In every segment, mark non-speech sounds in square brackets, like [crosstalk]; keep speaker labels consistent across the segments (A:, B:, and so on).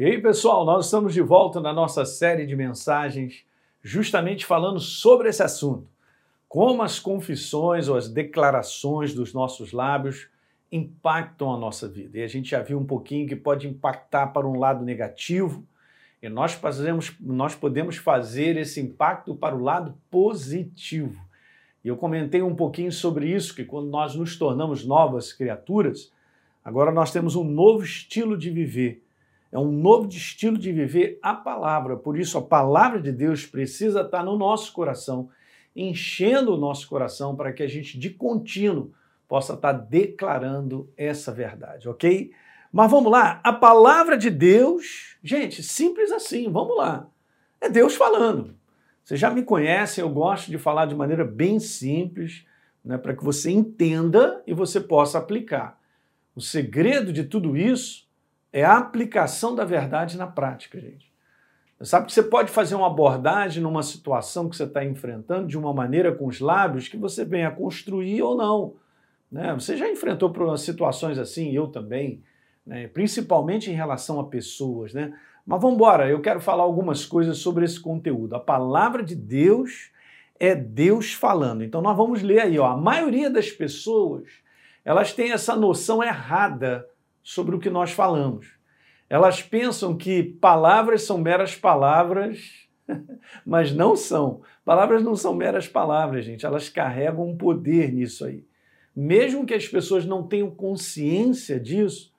A: E aí, pessoal, nós estamos de volta na nossa série de mensagens, justamente falando sobre esse assunto. Como as confissões ou as declarações dos nossos lábios impactam a nossa vida. E a gente já viu um pouquinho que pode impactar para um lado negativo, e nós, fazemos, nós podemos fazer esse impacto para o lado positivo. E eu comentei um pouquinho sobre isso, que quando nós nos tornamos novas criaturas, agora nós temos um novo estilo de viver é um novo estilo de viver a palavra. Por isso, a palavra de Deus precisa estar no nosso coração, enchendo o nosso coração para que a gente, de contínuo, possa estar declarando essa verdade, ok? Mas vamos lá, a palavra de Deus, gente, simples assim, vamos lá. É Deus falando. Vocês já me conhecem, eu gosto de falar de maneira bem simples, né, para que você entenda e você possa aplicar. O segredo de tudo isso é a aplicação da verdade na prática, gente. Sabe que você pode fazer uma abordagem numa situação que você está enfrentando de uma maneira com os lábios que você venha construir ou não. Né? Você já enfrentou situações assim, eu também, né? principalmente em relação a pessoas. Né? Mas vamos embora, eu quero falar algumas coisas sobre esse conteúdo. A palavra de Deus é Deus falando. Então nós vamos ler aí, ó, a maioria das pessoas, elas têm essa noção errada sobre o que nós falamos. Elas pensam que palavras são meras palavras, [laughs] mas não são. Palavras não são meras palavras, gente. Elas carregam um poder nisso aí. Mesmo que as pessoas não tenham consciência disso,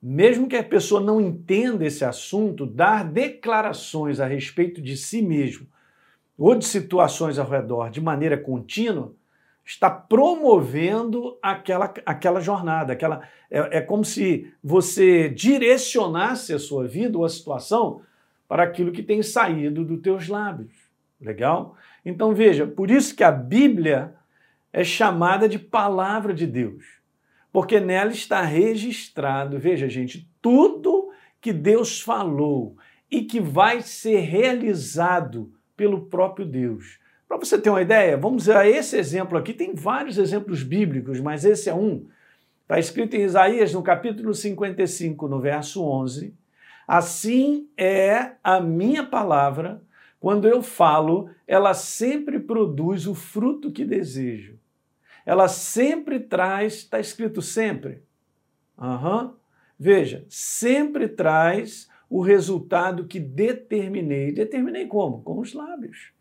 A: mesmo que a pessoa não entenda esse assunto, dar declarações a respeito de si mesmo ou de situações ao redor de maneira contínua, está promovendo aquela, aquela jornada. Aquela, é, é como se você direcionasse a sua vida ou a situação para aquilo que tem saído dos teus lábios. Legal? Então veja, por isso que a Bíblia é chamada de palavra de Deus. Porque nela está registrado, veja, gente, tudo que Deus falou e que vai ser realizado pelo próprio Deus. Para você ter uma ideia, vamos a esse exemplo aqui. Tem vários exemplos bíblicos, mas esse é um. Está escrito em Isaías, no capítulo 55, no verso 11: Assim é a minha palavra, quando eu falo, ela sempre produz o fruto que desejo. Ela sempre traz, está escrito sempre. Uhum. Veja, sempre traz o resultado que determinei. Determinei como? Com os lábios.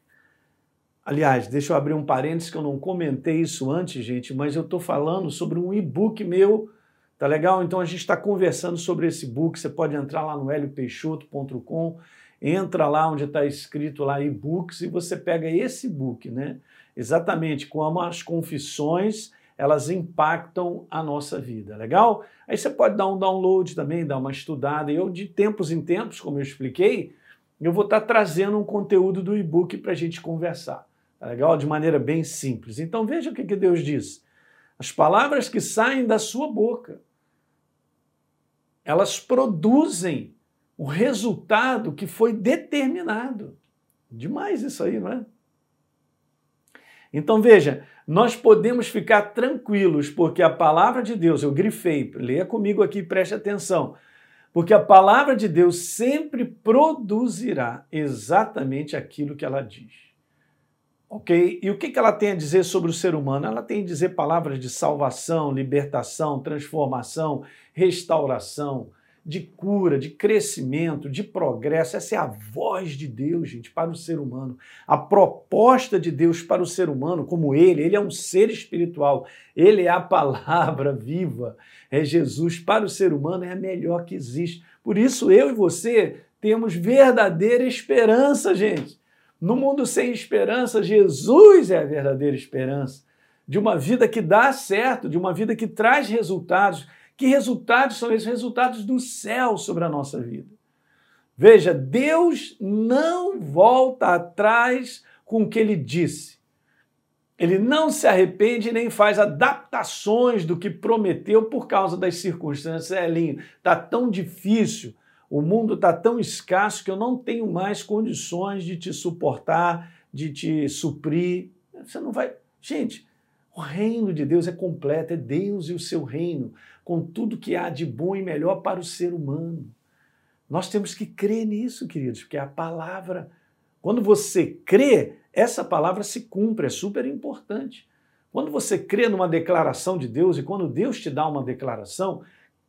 A: Aliás, deixa eu abrir um parênteses que eu não comentei isso antes, gente, mas eu estou falando sobre um e-book meu, tá legal? Então a gente está conversando sobre esse book. Você pode entrar lá no heliopeixoto.com, entra lá onde está escrito lá e-books e você pega esse book, né? Exatamente como as confissões elas impactam a nossa vida, legal? Aí você pode dar um download também, dar uma estudada. Eu, de tempos em tempos, como eu expliquei, eu vou estar tá trazendo um conteúdo do e-book para a gente conversar. Tá legal? De maneira bem simples. Então veja o que, que Deus diz. As palavras que saem da sua boca, elas produzem o resultado que foi determinado. Demais isso aí, não é? Então veja, nós podemos ficar tranquilos, porque a palavra de Deus, eu grifei, leia comigo aqui, preste atenção, porque a palavra de Deus sempre produzirá exatamente aquilo que ela diz. Ok? E o que ela tem a dizer sobre o ser humano? Ela tem a dizer palavras de salvação, libertação, transformação, restauração, de cura, de crescimento, de progresso. Essa é a voz de Deus, gente, para o ser humano. A proposta de Deus para o ser humano, como ele, ele é um ser espiritual, ele é a palavra viva, é Jesus. Para o ser humano é a melhor que existe. Por isso, eu e você temos verdadeira esperança, gente. No mundo sem esperança, Jesus é a verdadeira esperança de uma vida que dá certo, de uma vida que traz resultados. Que resultados são esses? Resultados do céu sobre a nossa vida. Veja, Deus não volta atrás com o que ele disse. Ele não se arrepende nem faz adaptações do que prometeu por causa das circunstâncias. Elinho, está tão difícil o mundo está tão escasso que eu não tenho mais condições de te suportar, de te suprir. Você não vai. Gente, o reino de Deus é completo, é Deus e o seu reino, com tudo que há de bom e melhor para o ser humano. Nós temos que crer nisso, queridos, porque a palavra, quando você crê, essa palavra se cumpre, é super importante. Quando você crê numa declaração de Deus e quando Deus te dá uma declaração,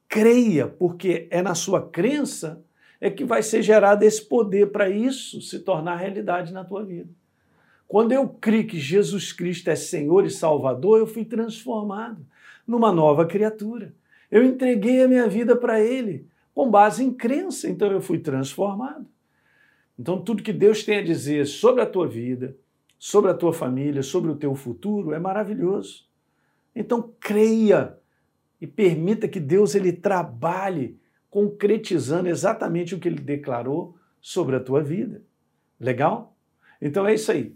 A: creia, porque é na sua crença é que vai ser gerado esse poder para isso se tornar realidade na tua vida. Quando eu criei que Jesus Cristo é Senhor e Salvador, eu fui transformado numa nova criatura. Eu entreguei a minha vida para Ele com base em crença, então eu fui transformado. Então, tudo que Deus tem a dizer sobre a tua vida, sobre a tua família, sobre o teu futuro é maravilhoso. Então, creia e permita que Deus ele trabalhe concretizando exatamente o que ele declarou sobre a tua vida. Legal? Então é isso aí.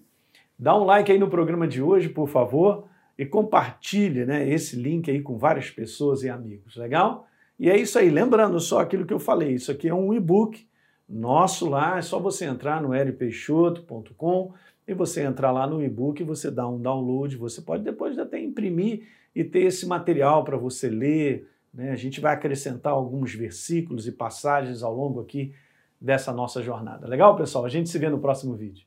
A: Dá um like aí no programa de hoje, por favor, e compartilhe né, esse link aí com várias pessoas e amigos. Legal? E é isso aí. Lembrando só aquilo que eu falei, isso aqui é um e-book nosso lá, é só você entrar no lpeixoto.com e você entrar lá no e-book você dá um download, você pode depois até imprimir e ter esse material para você ler. Né? A gente vai acrescentar alguns versículos e passagens ao longo aqui dessa nossa jornada. Legal, pessoal? A gente se vê no próximo vídeo.